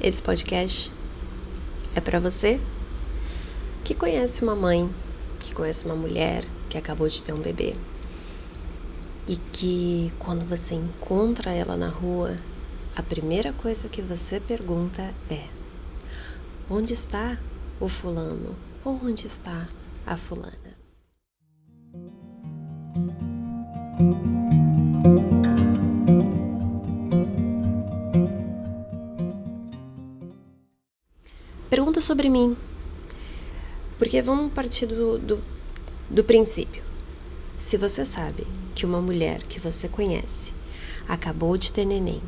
Esse podcast é para você que conhece uma mãe, que conhece uma mulher que acabou de ter um bebê e que quando você encontra ela na rua, a primeira coisa que você pergunta é: onde está o fulano? Ou onde está a fulana? Pergunta sobre mim. Porque vamos partir do, do, do princípio. Se você sabe que uma mulher que você conhece acabou de ter neném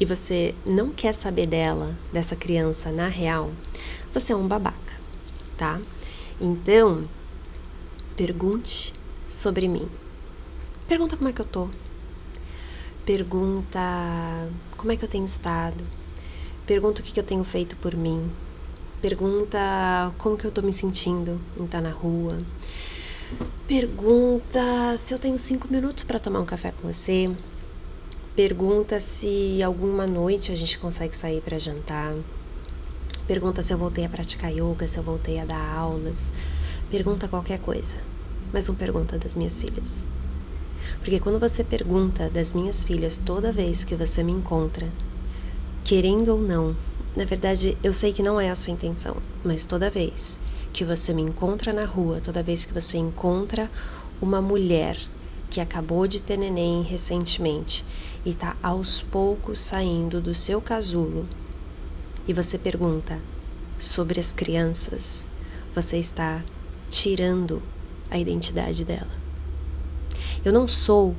e você não quer saber dela, dessa criança na real, você é um babaca, tá? Então, pergunte sobre mim. Pergunta como é que eu tô. Pergunta como é que eu tenho estado. Pergunta o que, que eu tenho feito por mim Pergunta como que eu tô me sentindo em estar na rua. Pergunta se eu tenho cinco minutos para tomar um café com você. Pergunta se alguma noite a gente consegue sair para jantar. Pergunta se eu voltei a praticar yoga, se eu voltei a dar aulas. Pergunta qualquer coisa, mas não pergunta das minhas filhas. Porque quando você pergunta das minhas filhas toda vez que você me encontra, querendo ou não, na verdade, eu sei que não é a sua intenção, mas toda vez que você me encontra na rua, toda vez que você encontra uma mulher que acabou de ter neném recentemente e está aos poucos saindo do seu casulo e você pergunta sobre as crianças, você está tirando a identidade dela. Eu não sou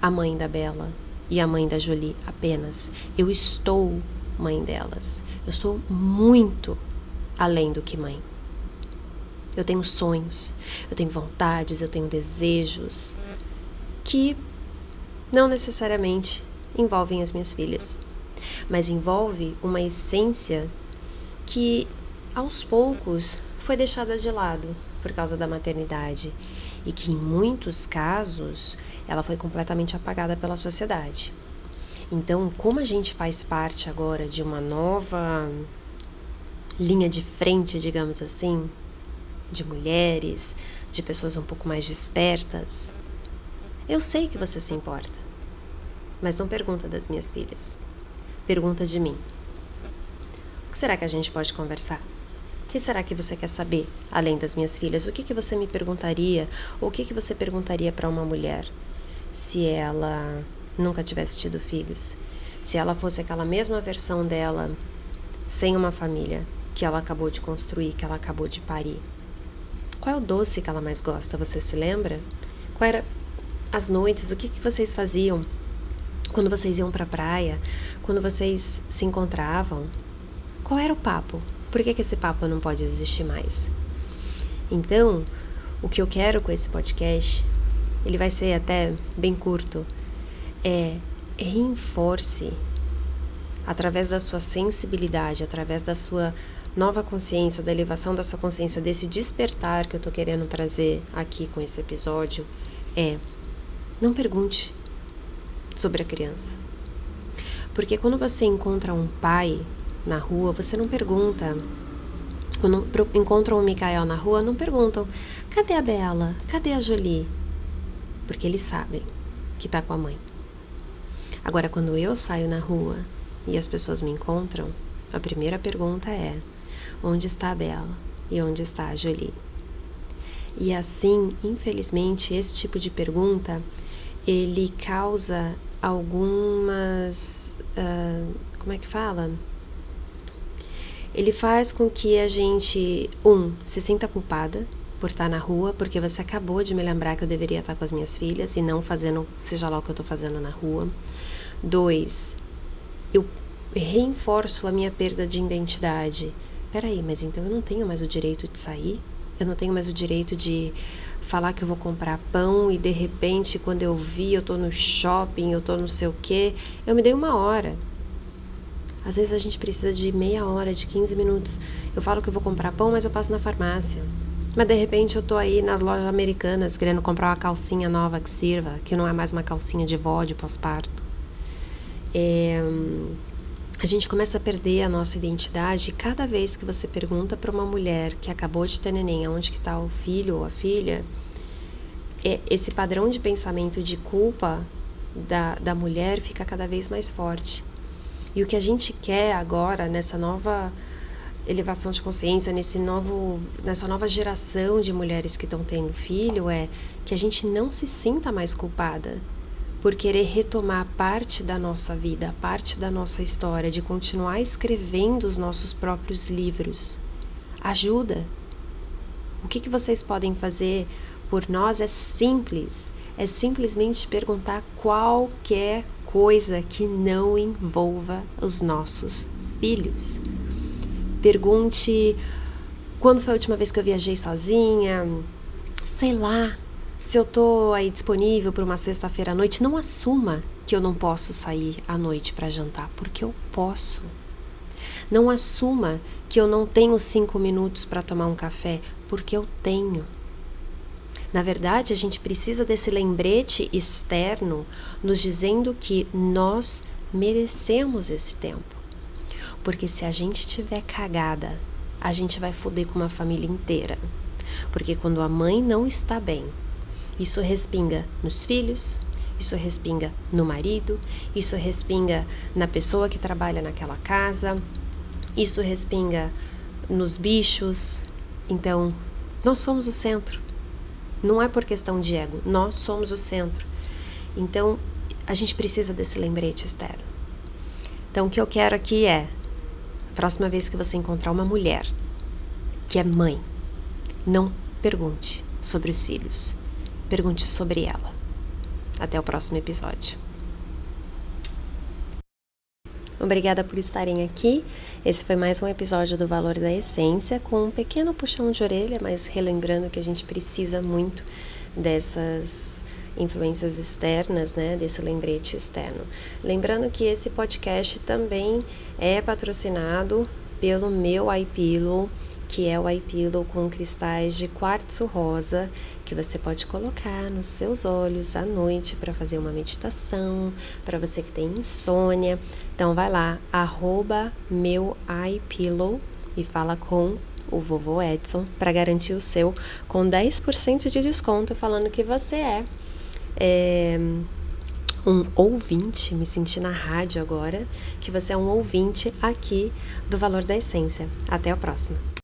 a mãe da Bela e a mãe da Jolie apenas. Eu estou mãe delas. Eu sou muito além do que mãe. Eu tenho sonhos, eu tenho vontades, eu tenho desejos que não necessariamente envolvem as minhas filhas, mas envolve uma essência que aos poucos foi deixada de lado por causa da maternidade e que em muitos casos ela foi completamente apagada pela sociedade. Então, como a gente faz parte agora de uma nova linha de frente, digamos assim, de mulheres, de pessoas um pouco mais despertas, eu sei que você se importa. Mas não pergunta das minhas filhas. Pergunta de mim. O que será que a gente pode conversar? O que será que você quer saber, além das minhas filhas? O que, que você me perguntaria? Ou o que, que você perguntaria para uma mulher se ela nunca tivesse tido filhos, se ela fosse aquela mesma versão dela, sem uma família, que ela acabou de construir, que ela acabou de parir. Qual é o doce que ela mais gosta? Você se lembra? Qual era as noites? O que, que vocês faziam quando vocês iam para a praia? Quando vocês se encontravam? Qual era o papo? Por que, que esse papo não pode existir mais? Então, o que eu quero com esse podcast, ele vai ser até bem curto, é reforce através da sua sensibilidade, através da sua nova consciência, da elevação da sua consciência, desse despertar que eu tô querendo trazer aqui com esse episódio, é não pergunte sobre a criança. Porque quando você encontra um pai na rua, você não pergunta. Quando encontram o Mikael na rua, não perguntam: cadê a Bela? Cadê a Jolie? Porque eles sabem que tá com a mãe. Agora, quando eu saio na rua e as pessoas me encontram, a primeira pergunta é: onde está a Bela e onde está a Jolie? E assim, infelizmente, esse tipo de pergunta ele causa algumas. Uh, como é que fala? Ele faz com que a gente, um, se sinta culpada por estar na rua, porque você acabou de me lembrar que eu deveria estar com as minhas filhas e não fazendo, seja lá o que eu estou fazendo na rua. Dois, eu reforço a minha perda de identidade. Peraí, mas então eu não tenho mais o direito de sair? Eu não tenho mais o direito de falar que eu vou comprar pão e de repente quando eu vi eu tô no shopping, eu tô não sei o que, eu me dei uma hora. Às vezes a gente precisa de meia hora, de 15 minutos. Eu falo que eu vou comprar pão, mas eu passo na farmácia. Mas de repente eu tô aí nas lojas americanas querendo comprar uma calcinha nova que sirva, que não é mais uma calcinha de vó de pós-parto. É... a gente começa a perder a nossa identidade cada vez que você pergunta para uma mulher que acabou de ter neném onde que está o filho ou a filha, é, esse padrão de pensamento de culpa da, da mulher fica cada vez mais forte. E o que a gente quer agora, nessa nova elevação de consciência, nesse novo, nessa nova geração de mulheres que estão tendo filho, é que a gente não se sinta mais culpada por querer retomar parte da nossa vida, parte da nossa história, de continuar escrevendo os nossos próprios livros. Ajuda! O que, que vocês podem fazer por nós é simples, é simplesmente perguntar qualquer coisa que não envolva os nossos filhos. Pergunte quando foi a última vez que eu viajei sozinha, sei lá, se eu tô aí disponível para uma sexta-feira à noite, não assuma que eu não posso sair à noite para jantar, porque eu posso. Não assuma que eu não tenho cinco minutos para tomar um café, porque eu tenho. Na verdade, a gente precisa desse lembrete externo nos dizendo que nós merecemos esse tempo. Porque se a gente tiver cagada, a gente vai foder com uma família inteira. Porque quando a mãe não está bem, isso respinga nos filhos, isso respinga no marido, isso respinga na pessoa que trabalha naquela casa, isso respinga nos bichos. Então, nós somos o centro. Não é por questão de ego, nós somos o centro. Então, a gente precisa desse lembrete externo. Então, o que eu quero aqui é: próxima vez que você encontrar uma mulher que é mãe, não pergunte sobre os filhos, pergunte sobre ela. Até o próximo episódio. Obrigada por estarem aqui. Esse foi mais um episódio do Valor da Essência, com um pequeno puxão de orelha, mas relembrando que a gente precisa muito dessas influências externas, né, desse lembrete externo. Lembrando que esse podcast também é patrocinado pelo meu iPillow que é o iPillow com cristais de quartzo rosa, que você pode colocar nos seus olhos à noite para fazer uma meditação, para você que tem insônia. Então vai lá, arroba meu iPillow e fala com o vovô Edson para garantir o seu com 10% de desconto, falando que você é, é um ouvinte, me senti na rádio agora, que você é um ouvinte aqui do Valor da Essência. Até a próxima!